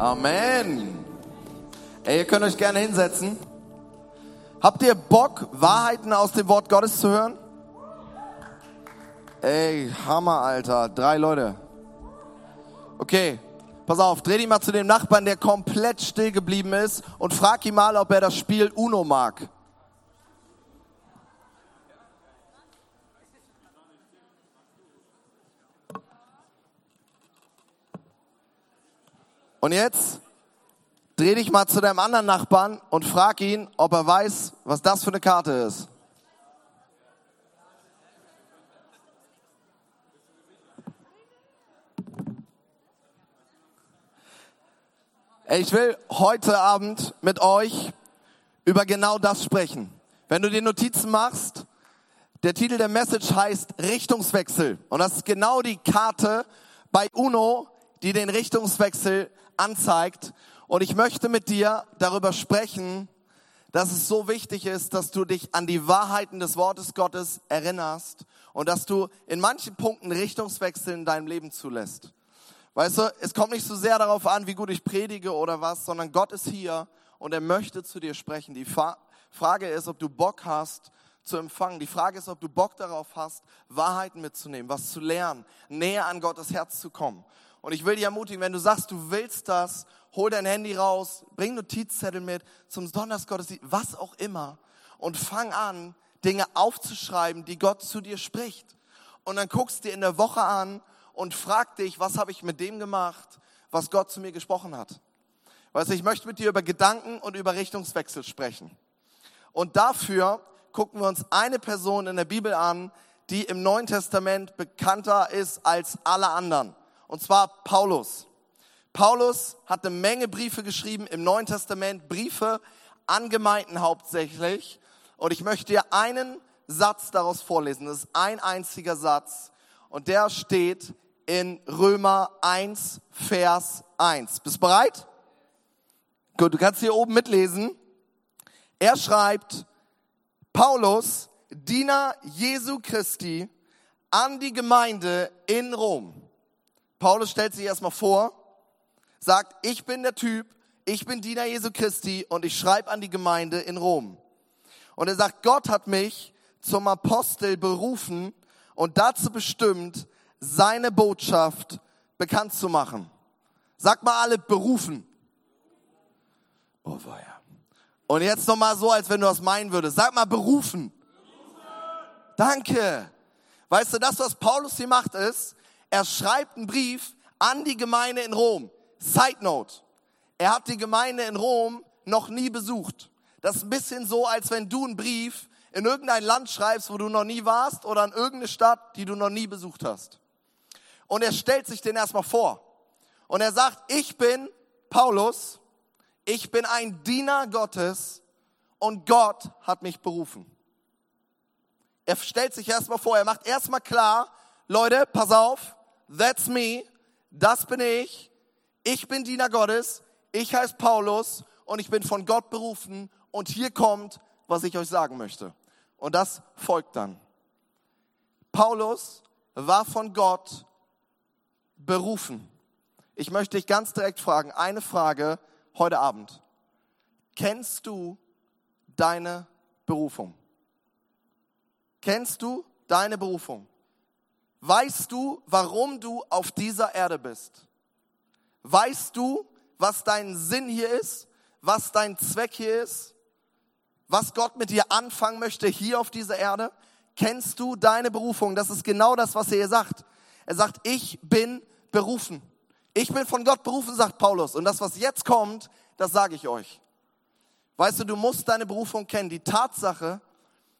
Amen. Ey, ihr könnt euch gerne hinsetzen. Habt ihr Bock, Wahrheiten aus dem Wort Gottes zu hören? Ey, Hammer, Alter. Drei Leute. Okay, pass auf, dreh dich mal zu dem Nachbarn, der komplett still geblieben ist und frag ihn mal, ob er das Spiel Uno mag. Und jetzt dreh dich mal zu deinem anderen Nachbarn und frag ihn, ob er weiß, was das für eine Karte ist. Ich will heute Abend mit euch über genau das sprechen. Wenn du dir Notizen machst, der Titel der Message heißt Richtungswechsel. Und das ist genau die Karte bei UNO, die den Richtungswechsel anzeigt. Und ich möchte mit dir darüber sprechen, dass es so wichtig ist, dass du dich an die Wahrheiten des Wortes Gottes erinnerst und dass du in manchen Punkten Richtungswechsel in deinem Leben zulässt. Weißt du, es kommt nicht so sehr darauf an, wie gut ich predige oder was, sondern Gott ist hier und er möchte zu dir sprechen. Die Frage ist, ob du Bock hast zu empfangen. Die Frage ist, ob du Bock darauf hast, Wahrheiten mitzunehmen, was zu lernen, näher an Gottes Herz zu kommen. Und ich will dich ermutigen, wenn du sagst, du willst das, hol dein Handy raus, bring Notizzettel mit zum Sonntagsgottesdienst, was auch immer, und fang an, Dinge aufzuschreiben, die Gott zu dir spricht. Und dann guckst dir in der Woche an und frag dich, was habe ich mit dem gemacht, was Gott zu mir gesprochen hat. Weißt du, ich möchte mit dir über Gedanken und über Richtungswechsel sprechen. Und dafür gucken wir uns eine Person in der Bibel an, die im Neuen Testament bekannter ist als alle anderen und zwar Paulus. Paulus hat eine Menge Briefe geschrieben im Neuen Testament, Briefe an Gemeinden hauptsächlich. Und ich möchte dir einen Satz daraus vorlesen. Das ist ein einziger Satz. Und der steht in Römer 1, Vers 1. Bist bereit? Gut, du kannst hier oben mitlesen. Er schreibt, Paulus, Diener Jesu Christi, an die Gemeinde in Rom. Paulus stellt sich erstmal vor, sagt, ich bin der Typ, ich bin Diener Jesu Christi und ich schreibe an die Gemeinde in Rom. Und er sagt, Gott hat mich zum Apostel berufen und dazu bestimmt, seine Botschaft bekannt zu machen. Sag mal alle berufen. Oh, ja. Und jetzt nochmal so, als wenn du das meinen würdest. Sag mal berufen. berufen. Danke. Weißt du, das, was Paulus hier macht, ist, er schreibt einen Brief an die Gemeinde in Rom. Side Note. Er hat die Gemeinde in Rom noch nie besucht. Das ist ein bisschen so, als wenn du einen Brief in irgendein Land schreibst, wo du noch nie warst oder in irgendeine Stadt, die du noch nie besucht hast. Und er stellt sich den erstmal vor. Und er sagt, ich bin Paulus, ich bin ein Diener Gottes und Gott hat mich berufen. Er stellt sich erstmal vor, er macht erstmal klar, Leute, pass auf, that's me, das bin ich, ich bin Diener Gottes, ich heiße Paulus und ich bin von Gott berufen und hier kommt, was ich euch sagen möchte. Und das folgt dann. Paulus war von Gott berufen. Ich möchte dich ganz direkt fragen, eine Frage heute Abend. Kennst du deine Berufung? Kennst du deine Berufung? Weißt du, warum du auf dieser Erde bist? Weißt du, was dein Sinn hier ist? Was dein Zweck hier ist? Was Gott mit dir anfangen möchte hier auf dieser Erde? Kennst du deine Berufung? Das ist genau das, was er hier sagt. Er sagt, ich bin berufen. Ich bin von Gott berufen, sagt Paulus. Und das, was jetzt kommt, das sage ich euch. Weißt du, du musst deine Berufung kennen. Die Tatsache,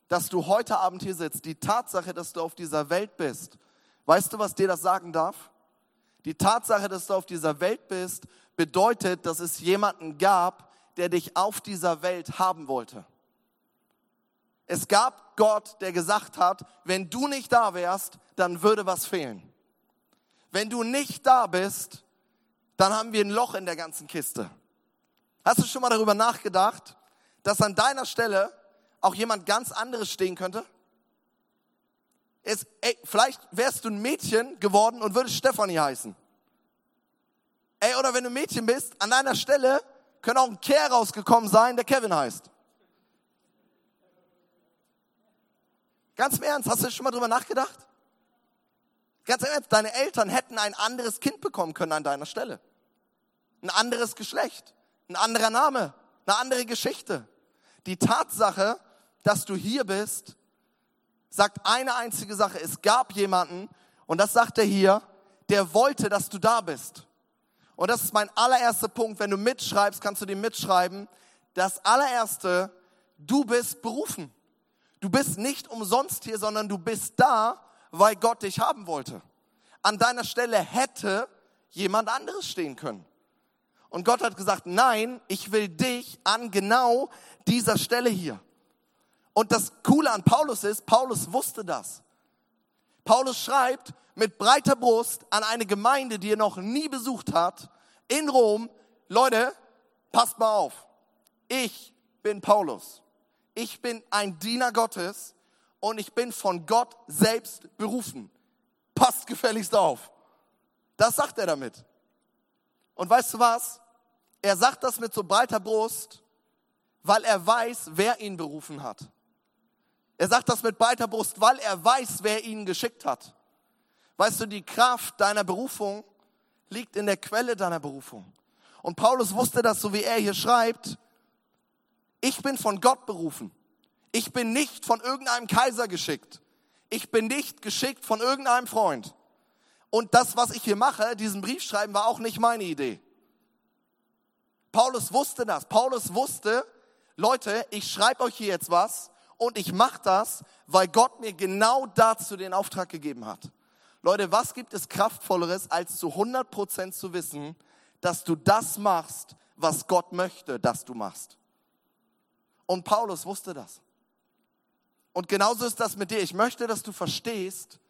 dass du heute Abend hier sitzt, die Tatsache, dass du auf dieser Welt bist, Weißt du, was dir das sagen darf? Die Tatsache, dass du auf dieser Welt bist, bedeutet, dass es jemanden gab, der dich auf dieser Welt haben wollte. Es gab Gott, der gesagt hat, wenn du nicht da wärst, dann würde was fehlen. Wenn du nicht da bist, dann haben wir ein Loch in der ganzen Kiste. Hast du schon mal darüber nachgedacht, dass an deiner Stelle auch jemand ganz anderes stehen könnte? Ist, ey, vielleicht wärst du ein Mädchen geworden und würdest Stefanie heißen. Ey, oder wenn du Mädchen bist, an deiner Stelle könnte auch ein Kerl rausgekommen sein, der Kevin heißt. Ganz im Ernst, hast du schon mal drüber nachgedacht? Ganz im Ernst, deine Eltern hätten ein anderes Kind bekommen können an deiner Stelle. Ein anderes Geschlecht, ein anderer Name, eine andere Geschichte. Die Tatsache, dass du hier bist, sagt eine einzige Sache. Es gab jemanden, und das sagt er hier, der wollte, dass du da bist. Und das ist mein allererster Punkt. Wenn du mitschreibst, kannst du den mitschreiben. Das allererste, du bist berufen. Du bist nicht umsonst hier, sondern du bist da, weil Gott dich haben wollte. An deiner Stelle hätte jemand anderes stehen können. Und Gott hat gesagt, nein, ich will dich an genau dieser Stelle hier. Und das Coole an Paulus ist, Paulus wusste das. Paulus schreibt mit breiter Brust an eine Gemeinde, die er noch nie besucht hat, in Rom, Leute, passt mal auf. Ich bin Paulus. Ich bin ein Diener Gottes und ich bin von Gott selbst berufen. Passt gefälligst auf. Das sagt er damit. Und weißt du was? Er sagt das mit so breiter Brust, weil er weiß, wer ihn berufen hat. Er sagt das mit breiter Brust, weil er weiß, wer ihn geschickt hat. Weißt du, die Kraft deiner Berufung liegt in der Quelle deiner Berufung. Und Paulus wusste das, so wie er hier schreibt, ich bin von Gott berufen. Ich bin nicht von irgendeinem Kaiser geschickt. Ich bin nicht geschickt von irgendeinem Freund. Und das, was ich hier mache, diesen Brief schreiben, war auch nicht meine Idee. Paulus wusste das. Paulus wusste, Leute, ich schreibe euch hier jetzt was und ich mache das, weil Gott mir genau dazu den Auftrag gegeben hat. Leute, was gibt es kraftvolleres, als zu 100 Prozent zu wissen, dass du das machst, was Gott möchte, dass du machst? Und Paulus wusste das. Und genauso ist das mit dir. Ich möchte, dass du verstehst,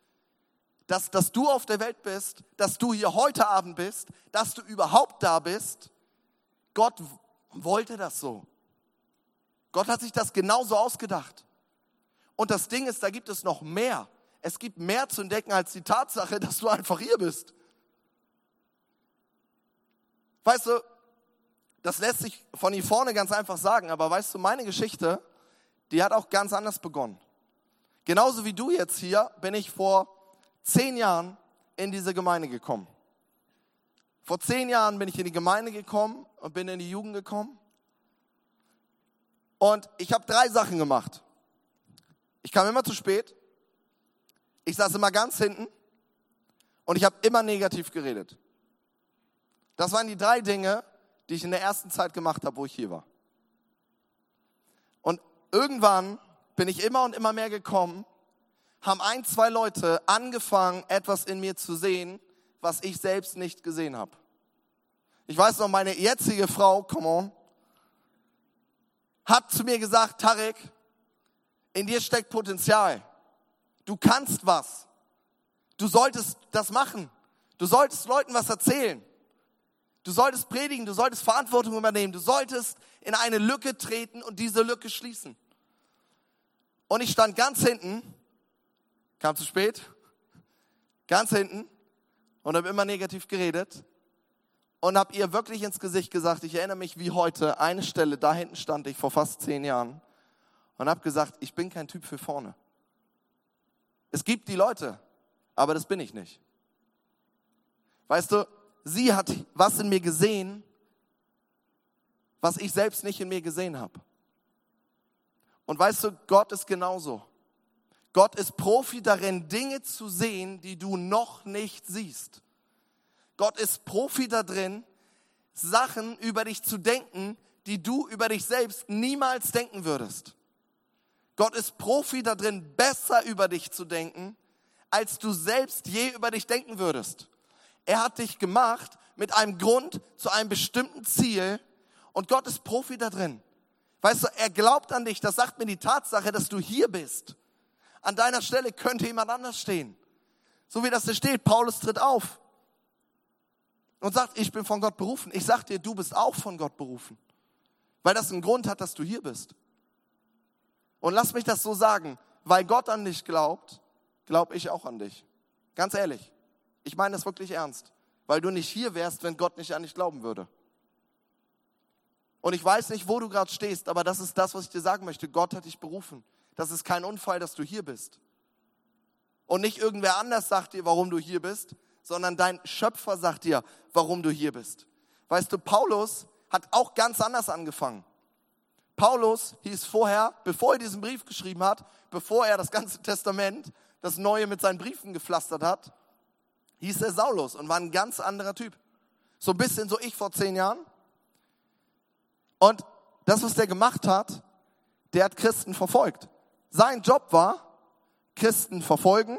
dass, dass du auf der Welt bist, dass du hier heute Abend bist, dass du überhaupt da bist. Gott wollte das so. Gott hat sich das genauso ausgedacht. Und das Ding ist, da gibt es noch mehr. Es gibt mehr zu entdecken als die Tatsache, dass du einfach hier bist. Weißt du, das lässt sich von hier vorne ganz einfach sagen, aber weißt du, meine Geschichte, die hat auch ganz anders begonnen. Genauso wie du jetzt hier, bin ich vor zehn Jahren in diese Gemeinde gekommen. Vor zehn Jahren bin ich in die Gemeinde gekommen und bin in die Jugend gekommen. Und ich habe drei Sachen gemacht. Ich kam immer zu spät. Ich saß immer ganz hinten. Und ich habe immer negativ geredet. Das waren die drei Dinge, die ich in der ersten Zeit gemacht habe, wo ich hier war. Und irgendwann bin ich immer und immer mehr gekommen, haben ein, zwei Leute angefangen, etwas in mir zu sehen, was ich selbst nicht gesehen habe. Ich weiß noch, meine jetzige Frau, come on, hat zu mir gesagt, Tarek, in dir steckt Potenzial. Du kannst was. Du solltest das machen. Du solltest Leuten was erzählen. Du solltest predigen, du solltest Verantwortung übernehmen, du solltest in eine Lücke treten und diese Lücke schließen. Und ich stand ganz hinten, kam zu spät, ganz hinten und habe immer negativ geredet und habe ihr wirklich ins Gesicht gesagt, ich erinnere mich wie heute, eine Stelle, da hinten stand ich vor fast zehn Jahren und habe gesagt, ich bin kein Typ für vorne. Es gibt die Leute, aber das bin ich nicht. Weißt du, sie hat was in mir gesehen, was ich selbst nicht in mir gesehen habe. Und weißt du, Gott ist genauso. Gott ist Profi darin, Dinge zu sehen, die du noch nicht siehst. Gott ist Profi darin, Sachen über dich zu denken, die du über dich selbst niemals denken würdest. Gott ist Profi darin, besser über dich zu denken, als du selbst je über dich denken würdest. Er hat dich gemacht mit einem Grund zu einem bestimmten Ziel und Gott ist Profi darin. Weißt du, er glaubt an dich, das sagt mir die Tatsache, dass du hier bist. An deiner Stelle könnte jemand anders stehen. So wie das hier steht, Paulus tritt auf und sagt, ich bin von Gott berufen. Ich sag dir, du bist auch von Gott berufen. Weil das einen Grund hat, dass du hier bist. Und lass mich das so sagen, weil Gott an dich glaubt, glaube ich auch an dich. Ganz ehrlich. Ich meine das wirklich ernst. weil du nicht hier wärst, wenn Gott nicht an dich glauben würde. Und ich weiß nicht, wo du gerade stehst, aber das ist das, was ich dir sagen möchte. Gott hat dich berufen. Das ist kein Unfall, dass du hier bist. Und nicht irgendwer anders sagt dir, warum du hier bist, sondern dein Schöpfer sagt dir, warum du hier bist. Weißt du, Paulus hat auch ganz anders angefangen. Paulus hieß vorher, bevor er diesen Brief geschrieben hat, bevor er das ganze Testament, das Neue mit seinen Briefen gepflastert hat, hieß er Saulus und war ein ganz anderer Typ. So ein bisschen so ich vor zehn Jahren. Und das, was der gemacht hat, der hat Christen verfolgt. Sein Job war, Christen verfolgen,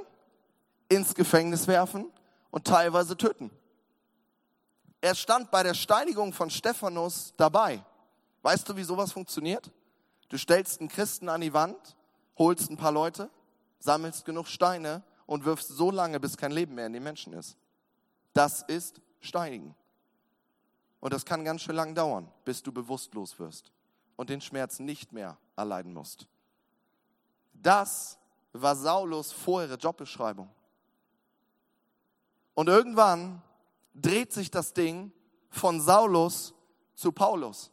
ins Gefängnis werfen und teilweise töten. Er stand bei der Steinigung von Stephanus dabei. Weißt du, wie sowas funktioniert? Du stellst einen Christen an die Wand, holst ein paar Leute, sammelst genug Steine und wirfst so lange, bis kein Leben mehr in den Menschen ist. Das ist Steinigen. Und das kann ganz schön lang dauern, bis du bewusstlos wirst und den Schmerz nicht mehr erleiden musst. Das war Saulus vorherige Jobbeschreibung. Und irgendwann dreht sich das Ding von Saulus zu Paulus.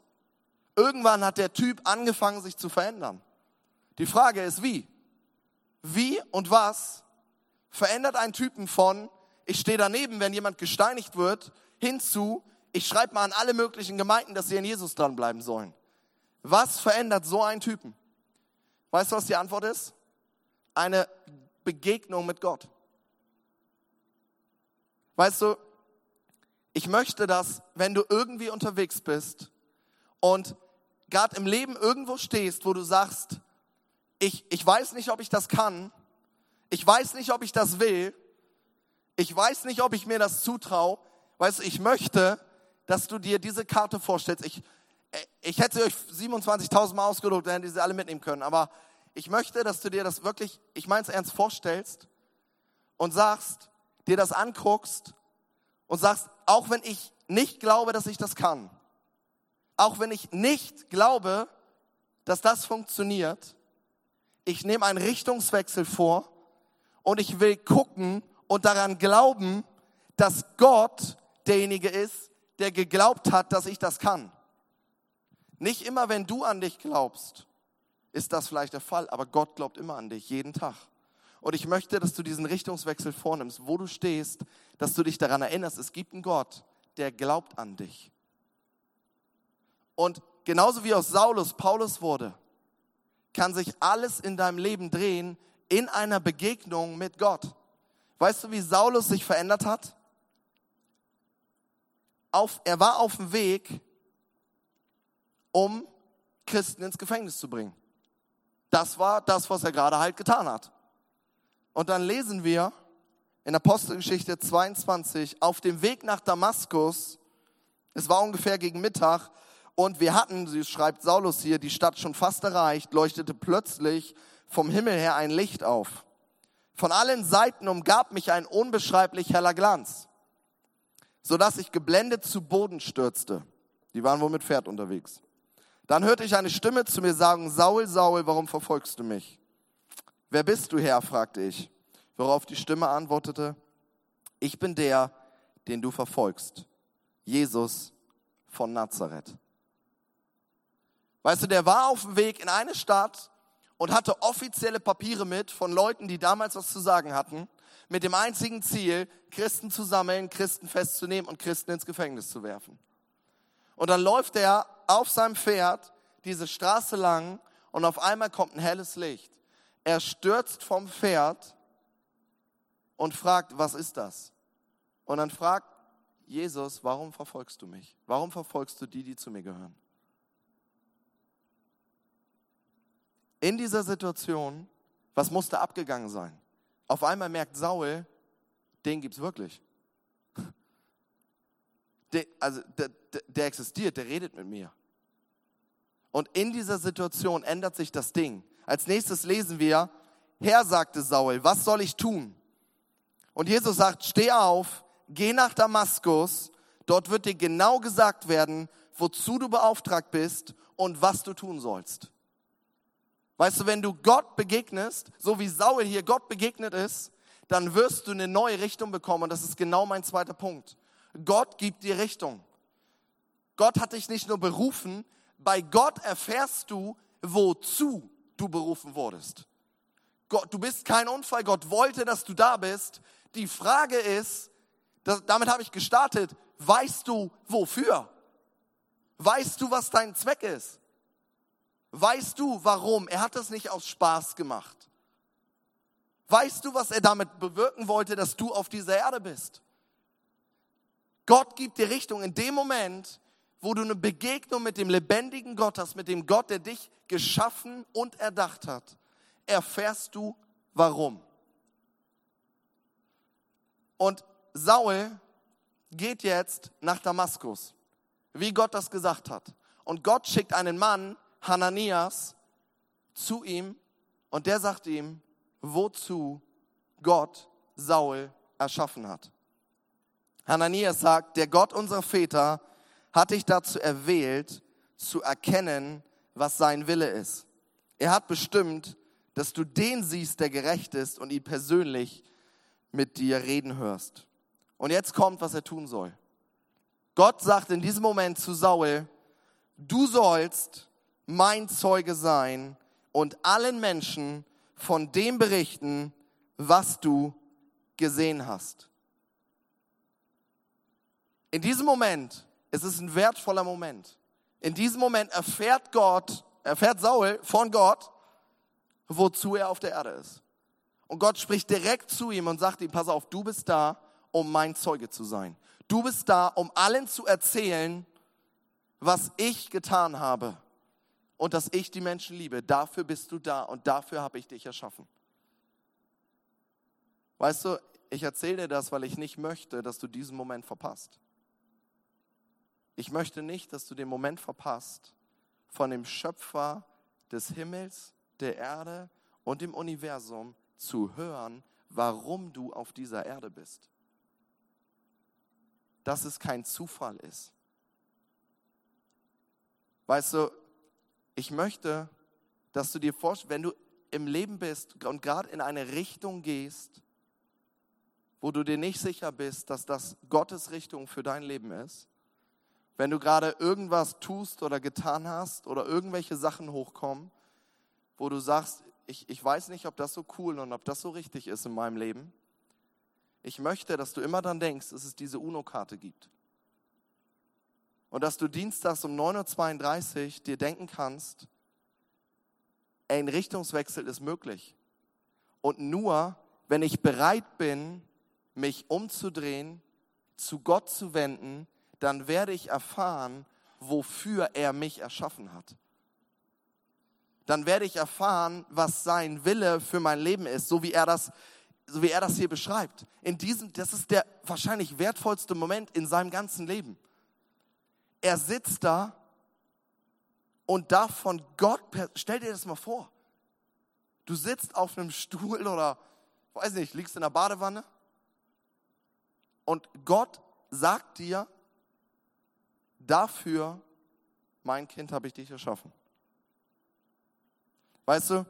Irgendwann hat der Typ angefangen, sich zu verändern. Die Frage ist, wie? Wie und was verändert einen Typen von, ich stehe daneben, wenn jemand gesteinigt wird, hinzu, ich schreibe mal an alle möglichen Gemeinden, dass sie in Jesus dranbleiben sollen. Was verändert so einen Typen? Weißt du, was die Antwort ist? Eine Begegnung mit Gott. Weißt du, ich möchte, dass, wenn du irgendwie unterwegs bist und gerade im Leben irgendwo stehst, wo du sagst, ich, ich weiß nicht, ob ich das kann, ich weiß nicht, ob ich das will, ich weiß nicht, ob ich mir das zutraue, weißt du, ich möchte, dass du dir diese Karte vorstellst. Ich, ich hätte euch 27.000 Mal ausgedruckt, dann hättet ihr sie alle mitnehmen können, aber ich möchte, dass du dir das wirklich, ich meine es ernst, vorstellst und sagst, dir das anguckst und sagst, auch wenn ich nicht glaube, dass ich das kann, auch wenn ich nicht glaube, dass das funktioniert, ich nehme einen Richtungswechsel vor und ich will gucken und daran glauben, dass Gott derjenige ist, der geglaubt hat, dass ich das kann. Nicht immer, wenn du an dich glaubst, ist das vielleicht der Fall, aber Gott glaubt immer an dich, jeden Tag. Und ich möchte, dass du diesen Richtungswechsel vornimmst, wo du stehst, dass du dich daran erinnerst, es gibt einen Gott, der glaubt an dich. Und genauso wie aus Saulus Paulus wurde, kann sich alles in deinem Leben drehen in einer Begegnung mit Gott. Weißt du, wie Saulus sich verändert hat? Auf, er war auf dem Weg, um Christen ins Gefängnis zu bringen. Das war das, was er gerade halt getan hat. Und dann lesen wir in Apostelgeschichte 22, auf dem Weg nach Damaskus, es war ungefähr gegen Mittag, und wir hatten, sie schreibt Saulus hier, die Stadt schon fast erreicht, leuchtete plötzlich vom Himmel her ein Licht auf. Von allen Seiten umgab mich ein unbeschreiblich heller Glanz, sodass ich geblendet zu Boden stürzte. Die waren wohl mit Pferd unterwegs. Dann hörte ich eine Stimme zu mir sagen, Saul, Saul, warum verfolgst du mich? Wer bist du, Herr? fragte ich, worauf die Stimme antwortete, ich bin der, den du verfolgst, Jesus von Nazareth. Weißt du, der war auf dem Weg in eine Stadt und hatte offizielle Papiere mit von Leuten, die damals was zu sagen hatten, mit dem einzigen Ziel, Christen zu sammeln, Christen festzunehmen und Christen ins Gefängnis zu werfen. Und dann läuft er auf seinem Pferd diese Straße lang und auf einmal kommt ein helles Licht. Er stürzt vom Pferd und fragt, was ist das? Und dann fragt Jesus, warum verfolgst du mich? Warum verfolgst du die, die zu mir gehören? In dieser Situation, was musste abgegangen sein? Auf einmal merkt Saul, den gibt es wirklich. Der, also der, der existiert, der redet mit mir. Und in dieser Situation ändert sich das Ding. Als nächstes lesen wir, Herr, sagte Saul, was soll ich tun? Und Jesus sagt, steh auf, geh nach Damaskus, dort wird dir genau gesagt werden, wozu du beauftragt bist und was du tun sollst. Weißt du, wenn du Gott begegnest, so wie Saul hier Gott begegnet ist, dann wirst du eine neue Richtung bekommen und das ist genau mein zweiter Punkt. Gott gibt dir Richtung. Gott hat dich nicht nur berufen, bei Gott erfährst du, wozu du berufen wurdest. Gott, du bist kein Unfall, Gott wollte, dass du da bist. Die Frage ist, das, damit habe ich gestartet, weißt du wofür? Weißt du, was dein Zweck ist? Weißt du, warum? Er hat das nicht aus Spaß gemacht. Weißt du, was er damit bewirken wollte, dass du auf dieser Erde bist? Gott gibt dir Richtung in dem Moment, wo du eine Begegnung mit dem lebendigen Gott hast, mit dem Gott, der dich geschaffen und erdacht hat, erfährst du warum. Und Saul geht jetzt nach Damaskus, wie Gott das gesagt hat. Und Gott schickt einen Mann, Hananias, zu ihm und der sagt ihm, wozu Gott Saul erschaffen hat. Hananias sagt, der Gott unserer Väter hat dich dazu erwählt, zu erkennen, was sein Wille ist. Er hat bestimmt, dass du den siehst, der gerecht ist und ihn persönlich mit dir reden hörst. Und jetzt kommt, was er tun soll. Gott sagt in diesem Moment zu Saul, du sollst mein Zeuge sein und allen Menschen von dem berichten, was du gesehen hast. In diesem Moment, es ist ein wertvoller Moment. In diesem Moment erfährt Gott, erfährt Saul von Gott, wozu er auf der Erde ist. Und Gott spricht direkt zu ihm und sagt ihm, pass auf, du bist da, um mein Zeuge zu sein. Du bist da, um allen zu erzählen, was ich getan habe und dass ich die Menschen liebe. Dafür bist du da und dafür habe ich dich erschaffen. Weißt du, ich erzähle dir das, weil ich nicht möchte, dass du diesen Moment verpasst. Ich möchte nicht, dass du den Moment verpasst, von dem Schöpfer des Himmels, der Erde und dem Universum zu hören, warum du auf dieser Erde bist. Dass es kein Zufall ist. Weißt du, ich möchte, dass du dir vorstellst, wenn du im Leben bist und gerade in eine Richtung gehst, wo du dir nicht sicher bist, dass das Gottes Richtung für dein Leben ist, wenn du gerade irgendwas tust oder getan hast oder irgendwelche Sachen hochkommen, wo du sagst, ich, ich weiß nicht, ob das so cool und ob das so richtig ist in meinem Leben. Ich möchte, dass du immer dann denkst, dass es diese UNO-Karte gibt. Und dass du dienstags um 9.32 Uhr dir denken kannst, ein Richtungswechsel ist möglich. Und nur, wenn ich bereit bin, mich umzudrehen, zu Gott zu wenden, dann werde ich erfahren, wofür er mich erschaffen hat. Dann werde ich erfahren, was sein Wille für mein Leben ist, so wie er das, so wie er das hier beschreibt. In diesem, das ist der wahrscheinlich wertvollste Moment in seinem ganzen Leben er sitzt da und darf von Gott, stell dir das mal vor, du sitzt auf einem Stuhl oder, weiß nicht, liegst in der Badewanne und Gott sagt dir, dafür, mein Kind, habe ich dich erschaffen. Weißt du,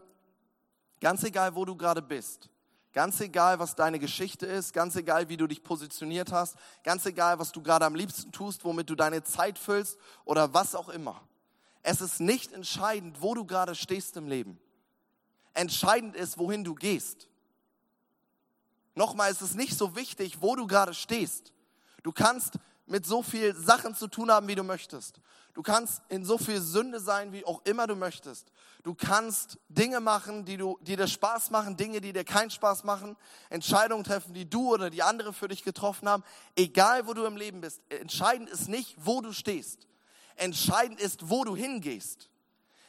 ganz egal, wo du gerade bist, Ganz egal, was deine Geschichte ist, ganz egal, wie du dich positioniert hast, ganz egal, was du gerade am liebsten tust, womit du deine Zeit füllst oder was auch immer. Es ist nicht entscheidend, wo du gerade stehst im Leben. Entscheidend ist, wohin du gehst. Nochmal, es ist nicht so wichtig, wo du gerade stehst. Du kannst mit so viel Sachen zu tun haben, wie du möchtest. Du kannst in so viel Sünde sein, wie auch immer du möchtest. Du kannst Dinge machen, die, du, die dir Spaß machen, Dinge, die dir keinen Spaß machen, Entscheidungen treffen, die du oder die andere für dich getroffen haben. Egal, wo du im Leben bist. Entscheidend ist nicht, wo du stehst. Entscheidend ist, wo du hingehst.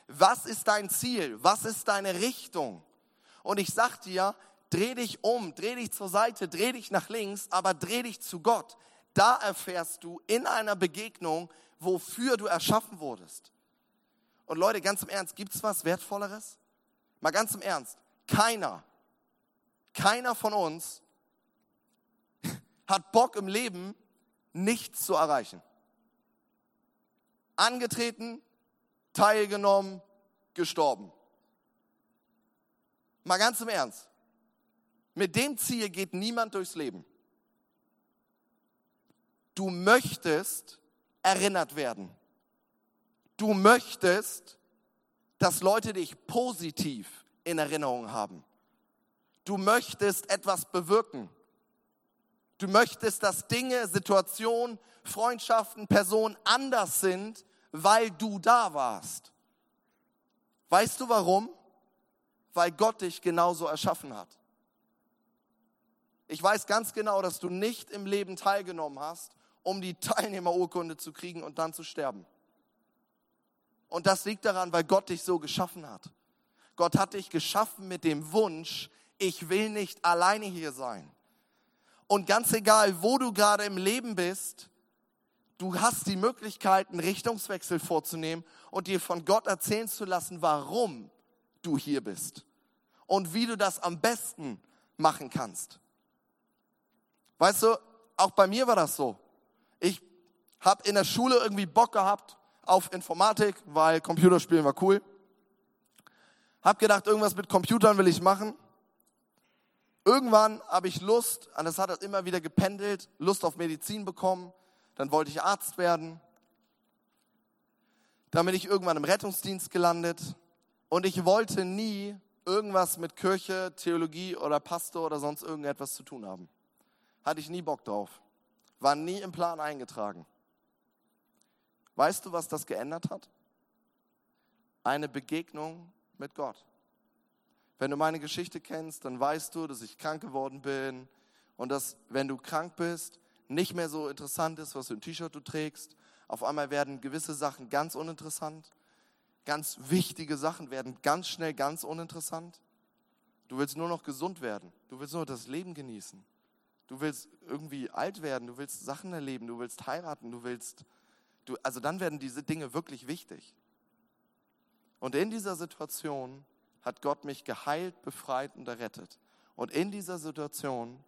Was ist dein Ziel? Was ist deine Richtung? Und ich sag dir, dreh dich um, dreh dich zur Seite, dreh dich nach links, aber dreh dich zu Gott da erfährst du in einer Begegnung, wofür du erschaffen wurdest. Und Leute, ganz im Ernst, gibt es was Wertvolleres? Mal ganz im Ernst, keiner, keiner von uns hat Bock im Leben, nichts zu erreichen. Angetreten, teilgenommen, gestorben. Mal ganz im Ernst. Mit dem Ziel geht niemand durchs Leben. Du möchtest erinnert werden. Du möchtest, dass Leute dich positiv in Erinnerung haben. Du möchtest etwas bewirken. Du möchtest, dass Dinge, Situationen, Freundschaften, Personen anders sind, weil du da warst. Weißt du warum? Weil Gott dich genauso erschaffen hat. Ich weiß ganz genau, dass du nicht im Leben teilgenommen hast, um die Teilnehmerurkunde zu kriegen und dann zu sterben. Und das liegt daran, weil Gott dich so geschaffen hat. Gott hat dich geschaffen mit dem Wunsch, ich will nicht alleine hier sein. Und ganz egal, wo du gerade im Leben bist, du hast die Möglichkeit, einen Richtungswechsel vorzunehmen und dir von Gott erzählen zu lassen, warum du hier bist und wie du das am besten machen kannst. Weißt du, auch bei mir war das so. Ich habe in der Schule irgendwie Bock gehabt auf Informatik, weil Computerspielen war cool. Hab gedacht, irgendwas mit Computern will ich machen. Irgendwann habe ich Lust, und das hat halt immer wieder gependelt, Lust auf Medizin bekommen. Dann wollte ich Arzt werden. Dann bin ich irgendwann im Rettungsdienst gelandet. Und ich wollte nie irgendwas mit Kirche, Theologie oder Pastor oder sonst irgendetwas zu tun haben. Hatte ich nie Bock drauf. War nie im Plan eingetragen. Weißt du, was das geändert hat? Eine Begegnung mit Gott. Wenn du meine Geschichte kennst, dann weißt du, dass ich krank geworden bin und dass, wenn du krank bist, nicht mehr so interessant ist, was für ein T-Shirt du trägst. Auf einmal werden gewisse Sachen ganz uninteressant. Ganz wichtige Sachen werden ganz schnell ganz uninteressant. Du willst nur noch gesund werden. Du willst nur das Leben genießen. Du willst irgendwie alt werden. Du willst Sachen erleben. Du willst heiraten. Du willst, du, also dann werden diese Dinge wirklich wichtig. Und in dieser Situation hat Gott mich geheilt, befreit und errettet. Und in dieser Situation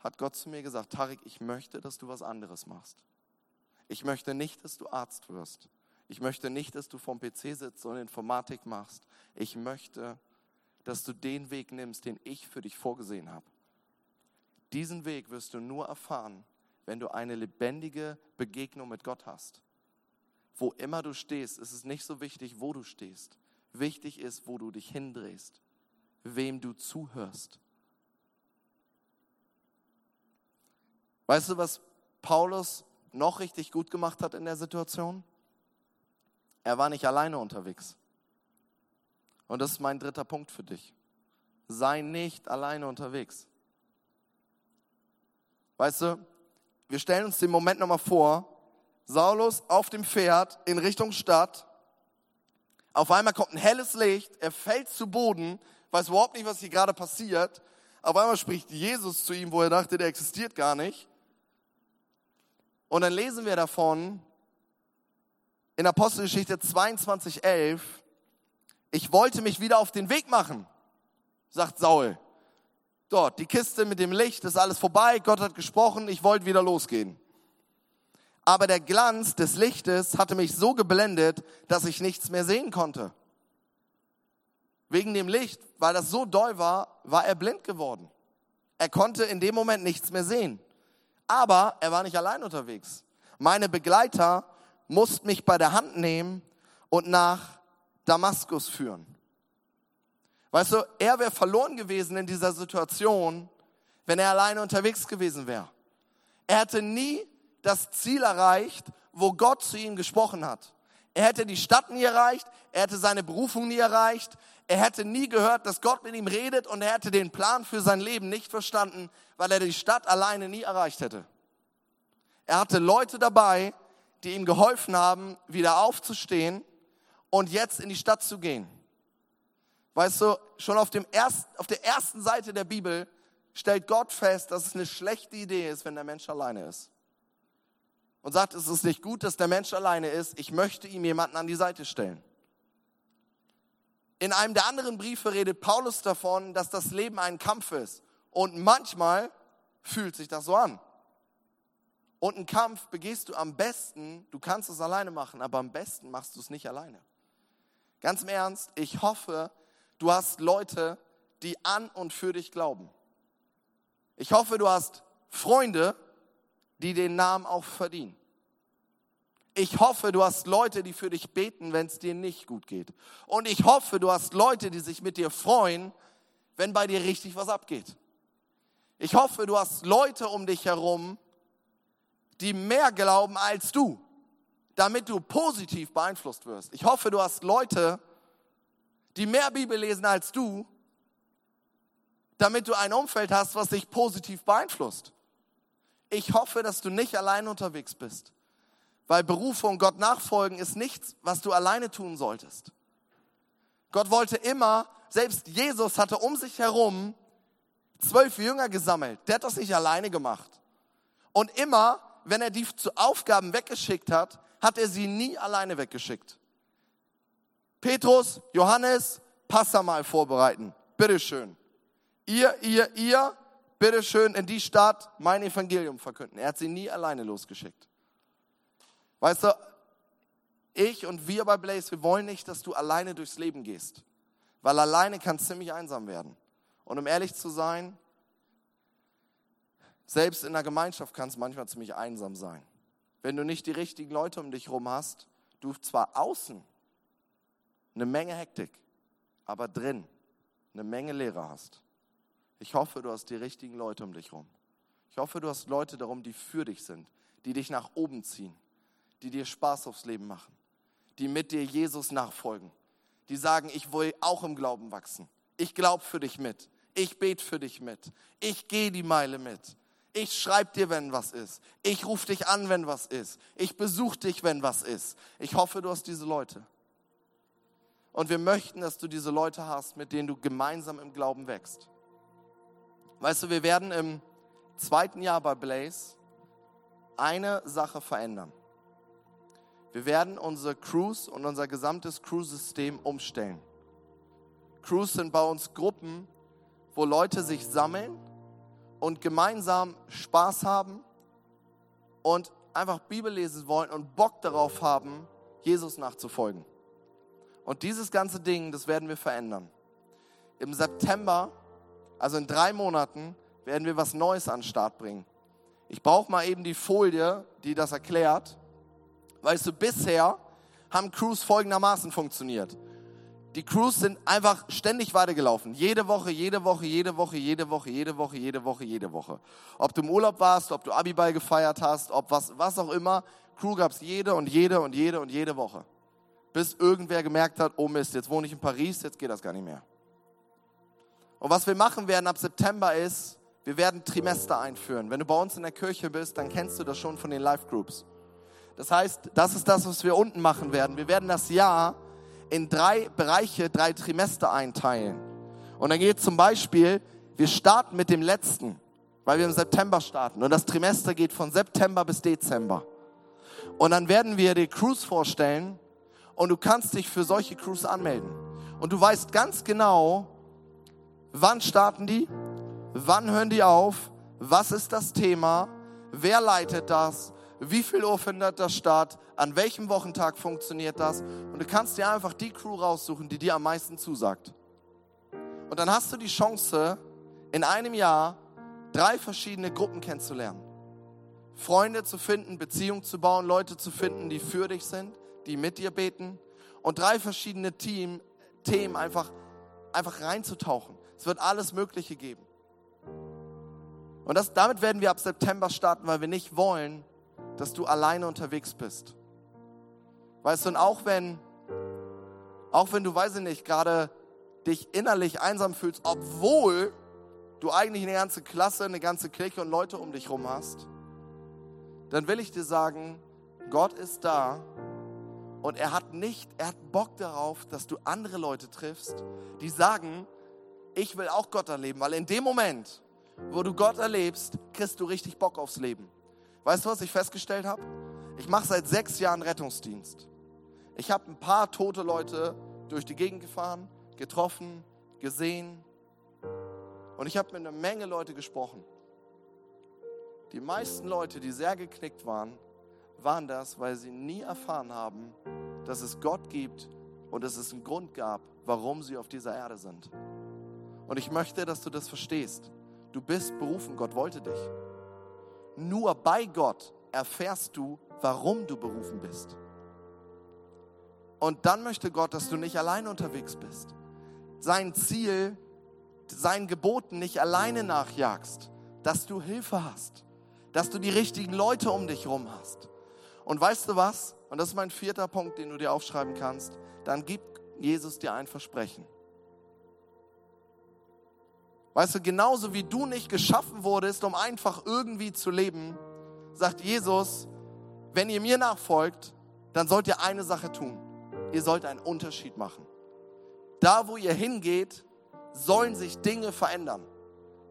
hat Gott zu mir gesagt, Tarik, ich möchte, dass du was anderes machst. Ich möchte nicht, dass du Arzt wirst. Ich möchte nicht, dass du vom PC sitzt und Informatik machst. Ich möchte, dass du den Weg nimmst, den ich für dich vorgesehen habe. Diesen Weg wirst du nur erfahren, wenn du eine lebendige Begegnung mit Gott hast. Wo immer du stehst, ist es nicht so wichtig, wo du stehst. Wichtig ist, wo du dich hindrehst, wem du zuhörst. Weißt du, was Paulus noch richtig gut gemacht hat in der Situation? Er war nicht alleine unterwegs. Und das ist mein dritter Punkt für dich. Sei nicht alleine unterwegs. Weißt du, wir stellen uns den Moment nochmal vor, Saulus auf dem Pferd in Richtung Stadt. Auf einmal kommt ein helles Licht, er fällt zu Boden, weiß überhaupt nicht, was hier gerade passiert. Auf einmal spricht Jesus zu ihm, wo er dachte, der existiert gar nicht. Und dann lesen wir davon in Apostelgeschichte 22, 11, ich wollte mich wieder auf den Weg machen, sagt Saul. Dort, die Kiste mit dem Licht, ist alles vorbei, Gott hat gesprochen, ich wollte wieder losgehen aber der Glanz des Lichtes hatte mich so geblendet, dass ich nichts mehr sehen konnte. Wegen dem Licht, weil das so doll war, war er blind geworden. Er konnte in dem Moment nichts mehr sehen. Aber er war nicht allein unterwegs. Meine Begleiter mussten mich bei der Hand nehmen und nach Damaskus führen. Weißt du, er wäre verloren gewesen in dieser Situation, wenn er alleine unterwegs gewesen wäre. Er hätte nie das Ziel erreicht, wo Gott zu ihm gesprochen hat. Er hätte die Stadt nie erreicht, er hätte seine Berufung nie erreicht, er hätte nie gehört, dass Gott mit ihm redet und er hätte den Plan für sein Leben nicht verstanden, weil er die Stadt alleine nie erreicht hätte. Er hatte Leute dabei, die ihm geholfen haben, wieder aufzustehen und jetzt in die Stadt zu gehen. Weißt du, schon auf, dem ersten, auf der ersten Seite der Bibel stellt Gott fest, dass es eine schlechte Idee ist, wenn der Mensch alleine ist und sagt, es ist nicht gut, dass der Mensch alleine ist, ich möchte ihm jemanden an die Seite stellen. In einem der anderen Briefe redet Paulus davon, dass das Leben ein Kampf ist. Und manchmal fühlt sich das so an. Und einen Kampf begehst du am besten, du kannst es alleine machen, aber am besten machst du es nicht alleine. Ganz im Ernst, ich hoffe, du hast Leute, die an und für dich glauben. Ich hoffe, du hast Freunde, die den Namen auch verdienen. Ich hoffe, du hast Leute, die für dich beten, wenn es dir nicht gut geht. Und ich hoffe, du hast Leute, die sich mit dir freuen, wenn bei dir richtig was abgeht. Ich hoffe, du hast Leute um dich herum, die mehr glauben als du, damit du positiv beeinflusst wirst. Ich hoffe, du hast Leute, die mehr Bibel lesen als du, damit du ein Umfeld hast, was dich positiv beeinflusst. Ich hoffe, dass du nicht allein unterwegs bist, weil Berufung, Gott nachfolgen ist nichts, was du alleine tun solltest. Gott wollte immer, selbst Jesus hatte um sich herum zwölf Jünger gesammelt. Der hat das nicht alleine gemacht. Und immer, wenn er die zu Aufgaben weggeschickt hat, hat er sie nie alleine weggeschickt. Petrus, Johannes, Passa mal vorbereiten. Bitteschön. Ihr, ihr, ihr, bitteschön in die Stadt mein Evangelium verkünden. Er hat sie nie alleine losgeschickt. Weißt du, ich und wir bei Blaze, wir wollen nicht, dass du alleine durchs Leben gehst. Weil alleine kann ziemlich einsam werden. Und um ehrlich zu sein, selbst in der Gemeinschaft kann es manchmal ziemlich einsam sein. Wenn du nicht die richtigen Leute um dich herum hast, du zwar außen eine Menge Hektik, aber drin eine Menge Lehre hast. Ich hoffe, du hast die richtigen Leute um dich herum. Ich hoffe, du hast Leute darum, die für dich sind, die dich nach oben ziehen, die dir Spaß aufs Leben machen, die mit dir Jesus nachfolgen, die sagen, ich will auch im Glauben wachsen. Ich glaube für dich mit. Ich bete für dich mit. Ich gehe die Meile mit. Ich schreibe dir, wenn was ist. Ich rufe dich an, wenn was ist. Ich besuche dich, wenn was ist. Ich hoffe, du hast diese Leute. Und wir möchten, dass du diese Leute hast, mit denen du gemeinsam im Glauben wächst. Weißt du, wir werden im zweiten Jahr bei Blaze eine Sache verändern. Wir werden unsere Cruise und unser gesamtes Cruise-System umstellen. Cruise sind bei uns Gruppen, wo Leute sich sammeln und gemeinsam Spaß haben und einfach Bibel lesen wollen und Bock darauf haben, Jesus nachzufolgen. Und dieses ganze Ding, das werden wir verändern. Im September, also in drei Monaten, werden wir was Neues an den Start bringen. Ich brauche mal eben die Folie, die das erklärt. Weißt du, bisher haben Crews folgendermaßen funktioniert. Die Crews sind einfach ständig weitergelaufen. Jede Woche, jede Woche, jede Woche, jede Woche, jede Woche, jede Woche, jede Woche. Ob du im Urlaub warst, ob du Abiball gefeiert hast, ob was, was auch immer. Crew gab es jede und jede und jede und jede Woche bis irgendwer gemerkt hat, oh Mist, jetzt wohne ich in Paris, jetzt geht das gar nicht mehr. Und was wir machen werden ab September ist, wir werden Trimester einführen. Wenn du bei uns in der Kirche bist, dann kennst du das schon von den Live Groups. Das heißt, das ist das, was wir unten machen werden. Wir werden das Jahr in drei Bereiche, drei Trimester einteilen. Und dann geht zum Beispiel, wir starten mit dem letzten, weil wir im September starten. Und das Trimester geht von September bis Dezember. Und dann werden wir die Cruise vorstellen, und du kannst dich für solche Crews anmelden. Und du weißt ganz genau, wann starten die, wann hören die auf, was ist das Thema, wer leitet das, wie viel Uhr findet das statt, an welchem Wochentag funktioniert das. Und du kannst dir einfach die Crew raussuchen, die dir am meisten zusagt. Und dann hast du die Chance, in einem Jahr drei verschiedene Gruppen kennenzulernen. Freunde zu finden, Beziehungen zu bauen, Leute zu finden, die für dich sind die mit dir beten und drei verschiedene Team, Themen einfach, einfach reinzutauchen. Es wird alles Mögliche geben. Und das, damit werden wir ab September starten, weil wir nicht wollen, dass du alleine unterwegs bist. Weißt du, und auch wenn, auch wenn du, weiß ich nicht, gerade dich innerlich einsam fühlst, obwohl du eigentlich eine ganze Klasse, eine ganze Kirche und Leute um dich herum hast, dann will ich dir sagen, Gott ist da und er hat nicht, er hat Bock darauf, dass du andere Leute triffst, die sagen, ich will auch Gott erleben, weil in dem Moment, wo du Gott erlebst, kriegst du richtig Bock aufs Leben. Weißt du, was ich festgestellt habe? Ich mache seit sechs Jahren Rettungsdienst. Ich habe ein paar tote Leute durch die Gegend gefahren, getroffen, gesehen. Und ich habe mit einer Menge Leute gesprochen. Die meisten Leute, die sehr geknickt waren, waren das, weil sie nie erfahren haben, dass es Gott gibt und dass es einen Grund gab, warum sie auf dieser Erde sind. Und ich möchte, dass du das verstehst. Du bist berufen, Gott wollte dich. nur bei Gott erfährst du, warum du berufen bist. Und dann möchte Gott, dass du nicht allein unterwegs bist. Sein Ziel, seinen Geboten nicht alleine nachjagst, dass du Hilfe hast, dass du die richtigen Leute um dich herum hast. Und weißt du was? Und das ist mein vierter Punkt, den du dir aufschreiben kannst. Dann gibt Jesus dir ein Versprechen. Weißt du, genauso wie du nicht geschaffen wurdest, um einfach irgendwie zu leben, sagt Jesus, wenn ihr mir nachfolgt, dann sollt ihr eine Sache tun. Ihr sollt einen Unterschied machen. Da, wo ihr hingeht, sollen sich Dinge verändern.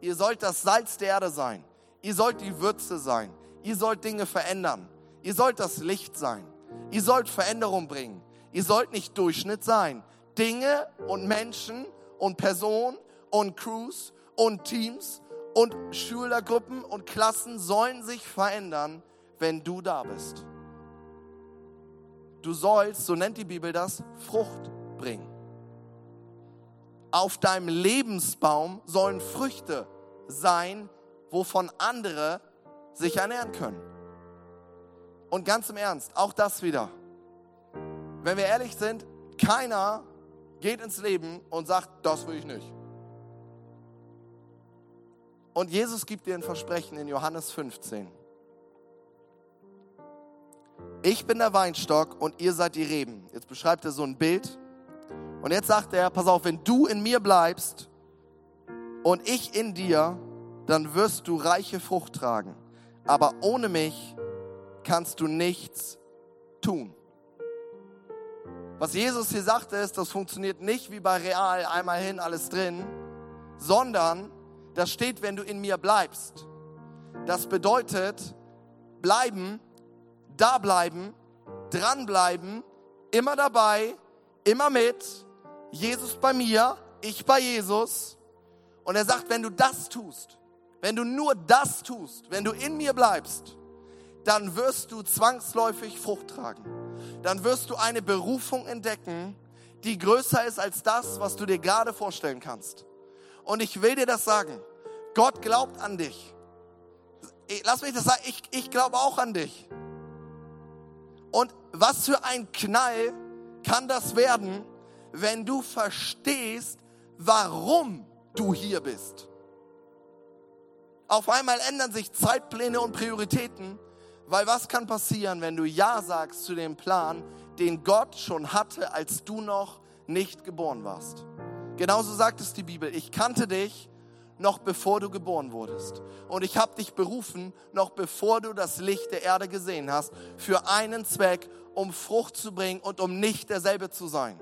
Ihr sollt das Salz der Erde sein. Ihr sollt die Würze sein. Ihr sollt Dinge verändern. Ihr sollt das Licht sein. Ihr sollt Veränderung bringen. Ihr sollt nicht Durchschnitt sein. Dinge und Menschen und Personen und Crews und Teams und Schülergruppen und Klassen sollen sich verändern, wenn du da bist. Du sollst, so nennt die Bibel das, Frucht bringen. Auf deinem Lebensbaum sollen Früchte sein, wovon andere sich ernähren können. Und ganz im Ernst, auch das wieder. Wenn wir ehrlich sind, keiner geht ins Leben und sagt, das will ich nicht. Und Jesus gibt dir ein Versprechen in Johannes 15. Ich bin der Weinstock und ihr seid die Reben. Jetzt beschreibt er so ein Bild. Und jetzt sagt er, pass auf, wenn du in mir bleibst und ich in dir, dann wirst du reiche Frucht tragen. Aber ohne mich kannst du nichts tun. Was Jesus hier sagte, ist, das funktioniert nicht wie bei Real, einmal hin, alles drin, sondern das steht, wenn du in mir bleibst. Das bedeutet, bleiben, da bleiben, dranbleiben, immer dabei, immer mit, Jesus bei mir, ich bei Jesus. Und er sagt, wenn du das tust, wenn du nur das tust, wenn du in mir bleibst, dann wirst du zwangsläufig Frucht tragen. Dann wirst du eine Berufung entdecken, die größer ist als das, was du dir gerade vorstellen kannst. Und ich will dir das sagen. Gott glaubt an dich. Lass mich das sagen, ich, ich glaube auch an dich. Und was für ein Knall kann das werden, wenn du verstehst, warum du hier bist. Auf einmal ändern sich Zeitpläne und Prioritäten, weil was kann passieren, wenn du Ja sagst zu dem Plan, den Gott schon hatte, als du noch nicht geboren warst? Genauso sagt es die Bibel. Ich kannte dich noch bevor du geboren wurdest. Und ich habe dich berufen, noch bevor du das Licht der Erde gesehen hast, für einen Zweck, um Frucht zu bringen und um nicht derselbe zu sein.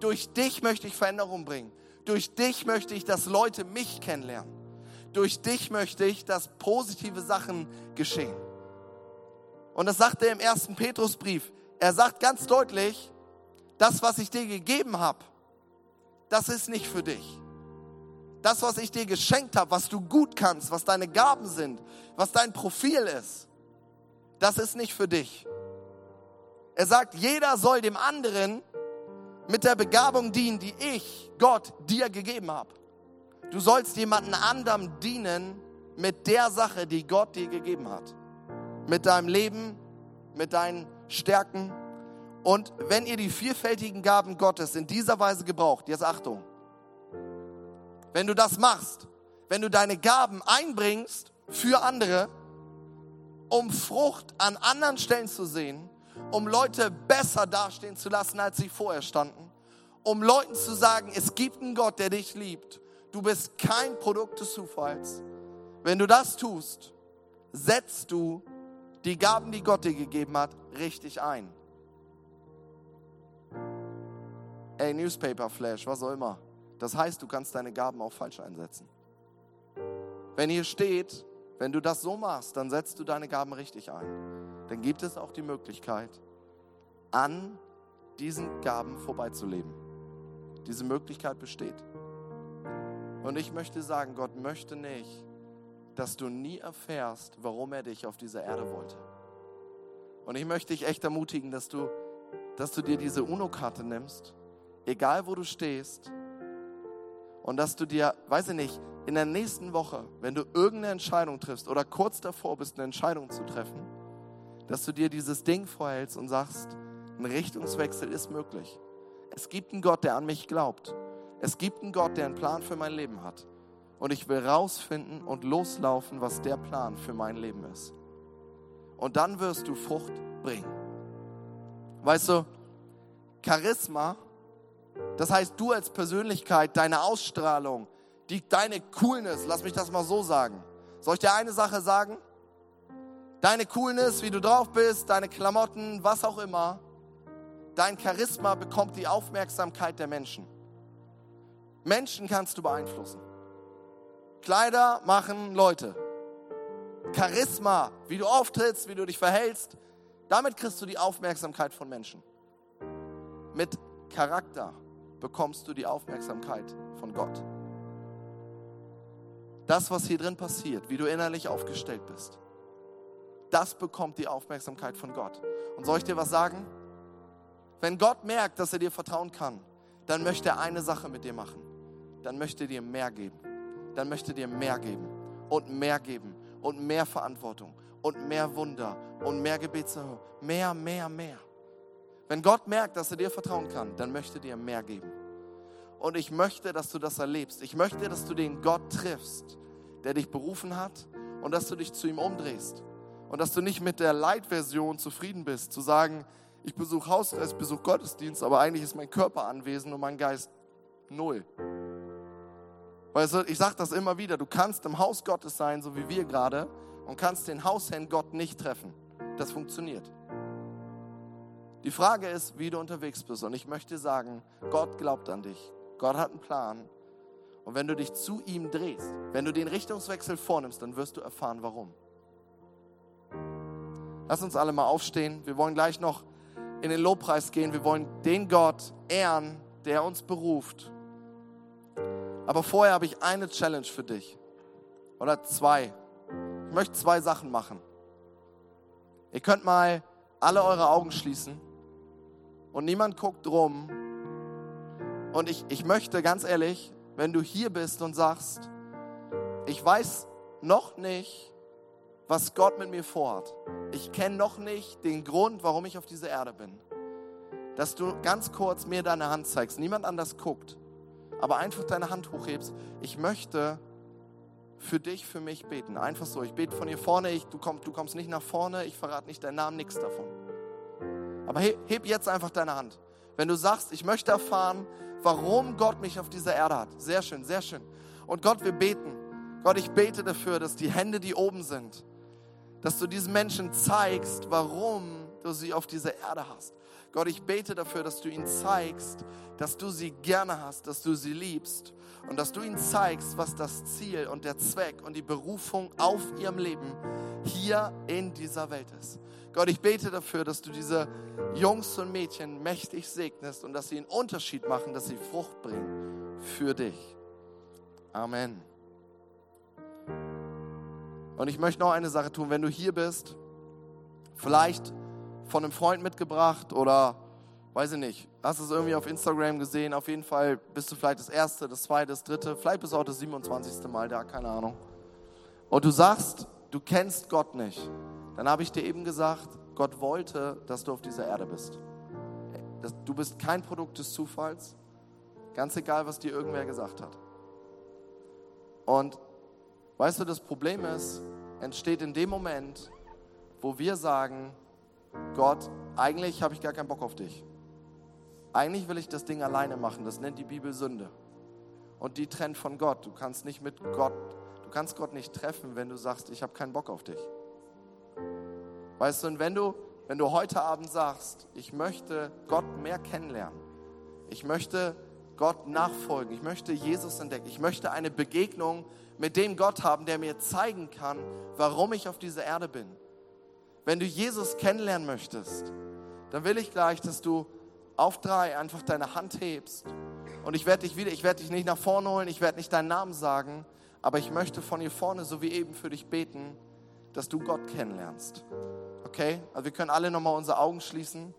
Durch dich möchte ich Veränderung bringen. Durch dich möchte ich, dass Leute mich kennenlernen. Durch dich möchte ich, dass positive Sachen geschehen. Und das sagt er im ersten Petrusbrief. Er sagt ganz deutlich, das, was ich dir gegeben habe, das ist nicht für dich das, was ich dir geschenkt habe, was du gut kannst, was deine Gaben sind, was dein Profil ist, das ist nicht für dich. Er sagt, jeder soll dem anderen mit der Begabung dienen, die ich, Gott, dir gegeben habe. Du sollst jemanden anderem dienen mit der Sache, die Gott dir gegeben hat. Mit deinem Leben, mit deinen Stärken. Und wenn ihr die vielfältigen Gaben Gottes in dieser Weise gebraucht, jetzt Achtung, wenn du das machst, wenn du deine Gaben einbringst für andere, um Frucht an anderen Stellen zu sehen, um Leute besser dastehen zu lassen, als sie vorher standen, um Leuten zu sagen, es gibt einen Gott, der dich liebt. Du bist kein Produkt des Zufalls. Wenn du das tust, setzt du die Gaben, die Gott dir gegeben hat, richtig ein. Ey, Newspaper Flash, was auch immer. Das heißt, du kannst deine Gaben auch falsch einsetzen. Wenn hier steht, wenn du das so machst, dann setzt du deine Gaben richtig ein. Dann gibt es auch die Möglichkeit, an diesen Gaben vorbeizuleben. Diese Möglichkeit besteht. Und ich möchte sagen, Gott möchte nicht, dass du nie erfährst, warum er dich auf dieser Erde wollte. Und ich möchte dich echt ermutigen, dass du, dass du dir diese UNO-Karte nimmst, egal wo du stehst, Und dass du dir, weiß ich nicht, in der nächsten Woche, wenn du irgendeine Entscheidung triffst oder kurz davor bist, eine Entscheidung zu treffen, dass du dir dieses Ding vorhältst und sagst, ein Richtungswechsel ist möglich. Es gibt einen Gott, der an mich glaubt. Es gibt einen Gott, der einen Plan für mein Leben hat. Und ich will rausfinden und loslaufen, was der Plan für mein Leben ist. Und dann wirst du Frucht bringen. Weißt du, Charisma, das heißt du als Persönlichkeit, deine Ausstrahlung, die, deine Coolness, lass mich das mal so sagen. Soll ich dir eine Sache sagen? Deine Coolness, wie du drauf bist, deine Klamotten, was auch immer, dein Charisma bekommt die Aufmerksamkeit der Menschen. Menschen kannst du beeinflussen. Kleider machen Leute. Charisma, wie du auftrittst, wie du dich verhältst, damit kriegst du die Aufmerksamkeit von Menschen. Mit Charakter bekommst du die Aufmerksamkeit von Gott. Das, was hier drin passiert, wie du innerlich aufgestellt bist, das bekommt die Aufmerksamkeit von Gott. Und soll ich dir was sagen? Wenn Gott merkt, dass er dir vertrauen kann, dann möchte er eine Sache mit dir machen. Dann möchte er dir mehr geben. Dann möchte dir mehr geben und mehr geben und mehr Verantwortung und mehr Wunder und mehr Gebetserhörung. Mehr, mehr, mehr. Wenn Gott merkt, dass er dir vertrauen kann, dann möchte er dir mehr geben. Und ich möchte, dass du das erlebst. Ich möchte, dass du den Gott triffst, der dich berufen hat und dass du dich zu ihm umdrehst. Und dass du nicht mit der Light-Version zufrieden bist, zu sagen, ich besuche Haus, ich besuche Gottesdienst, aber eigentlich ist mein Körper anwesend und mein Geist null. Weißt ich sage das immer wieder, du kannst im Haus Gottes sein, so wie wir gerade, und kannst den Hausherrn Gott nicht treffen. Das funktioniert. Die Frage ist, wie du unterwegs bist. Und ich möchte sagen, Gott glaubt an dich. Gott hat einen Plan. Und wenn du dich zu ihm drehst, wenn du den Richtungswechsel vornimmst, dann wirst du erfahren, warum. Lass uns alle mal aufstehen. Wir wollen gleich noch in den Lobpreis gehen. Wir wollen den Gott ehren, der uns beruft. Aber vorher habe ich eine Challenge für dich. Oder zwei. Ich möchte zwei Sachen machen. Ihr könnt mal alle eure Augen schließen und niemand guckt rum. Und ich, ich möchte ganz ehrlich, wenn du hier bist und sagst, ich weiß noch nicht, was Gott mit mir vorhat. Ich kenne noch nicht den Grund, warum ich auf dieser Erde bin. Dass du ganz kurz mir deine Hand zeigst, niemand anders guckt, aber einfach deine Hand hochhebst. Ich möchte für dich, für mich beten. Einfach so. Ich bete von hier vorne, ich, du, komm, du kommst nicht nach vorne, ich verrate nicht deinen Namen, nichts davon. Aber heb, heb jetzt einfach deine Hand. Wenn du sagst, ich möchte erfahren, warum Gott mich auf dieser Erde hat. Sehr schön, sehr schön. Und Gott, wir beten. Gott, ich bete dafür, dass die Hände, die oben sind, dass du diesen Menschen zeigst, warum du sie auf dieser Erde hast. Gott, ich bete dafür, dass du ihnen zeigst, dass du sie gerne hast, dass du sie liebst und dass du ihnen zeigst, was das Ziel und der Zweck und die Berufung auf ihrem Leben hier in dieser Welt ist. Gott, ich bete dafür, dass du diese Jungs und Mädchen mächtig segnest und dass sie einen Unterschied machen, dass sie Frucht bringen für dich. Amen. Und ich möchte noch eine Sache tun, wenn du hier bist, vielleicht von einem Freund mitgebracht oder weiß ich nicht, hast es irgendwie auf Instagram gesehen, auf jeden Fall bist du vielleicht das erste, das zweite, das dritte, vielleicht bist du auch das 27. Mal da, keine Ahnung. Und du sagst, du kennst Gott nicht, dann habe ich dir eben gesagt, Gott wollte, dass du auf dieser Erde bist. Du bist kein Produkt des Zufalls, ganz egal, was dir irgendwer gesagt hat. Und Weißt du, das Problem ist, entsteht in dem Moment, wo wir sagen, Gott, eigentlich habe ich gar keinen Bock auf dich. Eigentlich will ich das Ding alleine machen. Das nennt die Bibel Sünde. Und die trennt von Gott. Du kannst nicht mit Gott, du kannst Gott nicht treffen, wenn du sagst, ich habe keinen Bock auf dich. Weißt du, und wenn du, wenn du heute Abend sagst, ich möchte Gott mehr kennenlernen, ich möchte Gott nachfolgen, ich möchte Jesus entdecken, ich möchte eine Begegnung mit dem Gott haben, der mir zeigen kann, warum ich auf dieser Erde bin. Wenn du Jesus kennenlernen möchtest, dann will ich gleich, dass du auf drei einfach deine Hand hebst. Und ich werde dich wieder, ich werde dich nicht nach vorne holen, ich werde nicht deinen Namen sagen, aber ich möchte von hier vorne, so wie eben, für dich beten, dass du Gott kennenlernst. Okay? Also wir können alle nochmal unsere Augen schließen.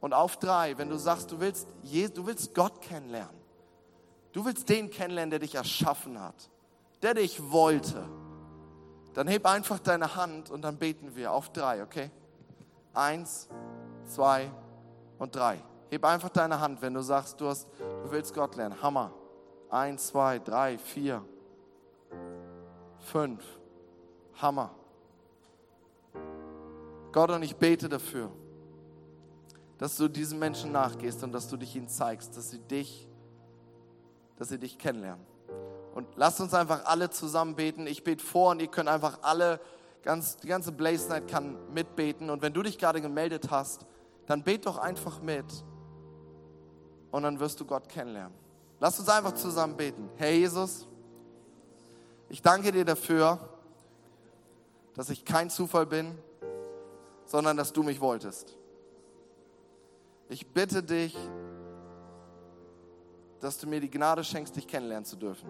Und auf drei, wenn du sagst, du willst, du willst Gott kennenlernen, du willst den kennenlernen, der dich erschaffen hat, der dich wollte, dann heb einfach deine Hand und dann beten wir auf drei, okay? Eins, zwei und drei. Heb einfach deine Hand, wenn du sagst, du, hast, du willst Gott lernen. Hammer. Eins, zwei, drei, vier, fünf. Hammer. Gott, und ich bete dafür, dass du diesen Menschen nachgehst und dass du dich ihnen zeigst, dass sie dich, dass sie dich kennenlernen. Und lasst uns einfach alle zusammen beten. Ich bete vor und ihr könnt einfach alle, ganz, die ganze Blaze Night kann mitbeten. Und wenn du dich gerade gemeldet hast, dann bet doch einfach mit. Und dann wirst du Gott kennenlernen. Lasst uns einfach zusammen beten. Herr Jesus, ich danke dir dafür, dass ich kein Zufall bin, sondern dass du mich wolltest. Ich bitte dich, dass du mir die Gnade schenkst, dich kennenlernen zu dürfen.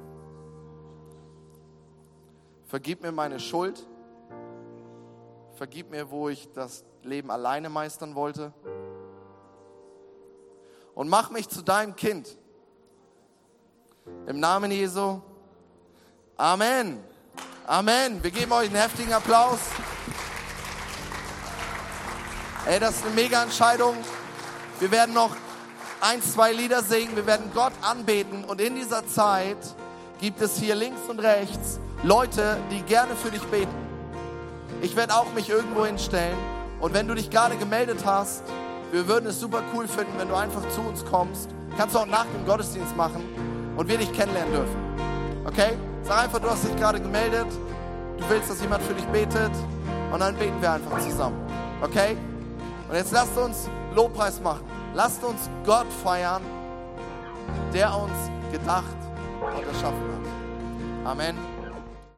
Vergib mir meine Schuld. Vergib mir, wo ich das Leben alleine meistern wollte. Und mach mich zu deinem Kind. Im Namen Jesu. Amen. Amen. Wir geben euch einen heftigen Applaus. Ey, das ist eine mega Entscheidung. Wir werden noch ein, zwei Lieder singen. Wir werden Gott anbeten. Und in dieser Zeit gibt es hier links und rechts Leute, die gerne für dich beten. Ich werde auch mich irgendwo hinstellen. Und wenn du dich gerade gemeldet hast, wir würden es super cool finden, wenn du einfach zu uns kommst. Kannst du auch nach dem Gottesdienst machen und wir dich kennenlernen dürfen. Okay? Sag einfach, du hast dich gerade gemeldet. Du willst, dass jemand für dich betet. Und dann beten wir einfach zusammen. Okay? Und jetzt lasst uns Lobpreis machen. Lasst uns Gott feiern, der uns gedacht und erschaffen hat. Amen.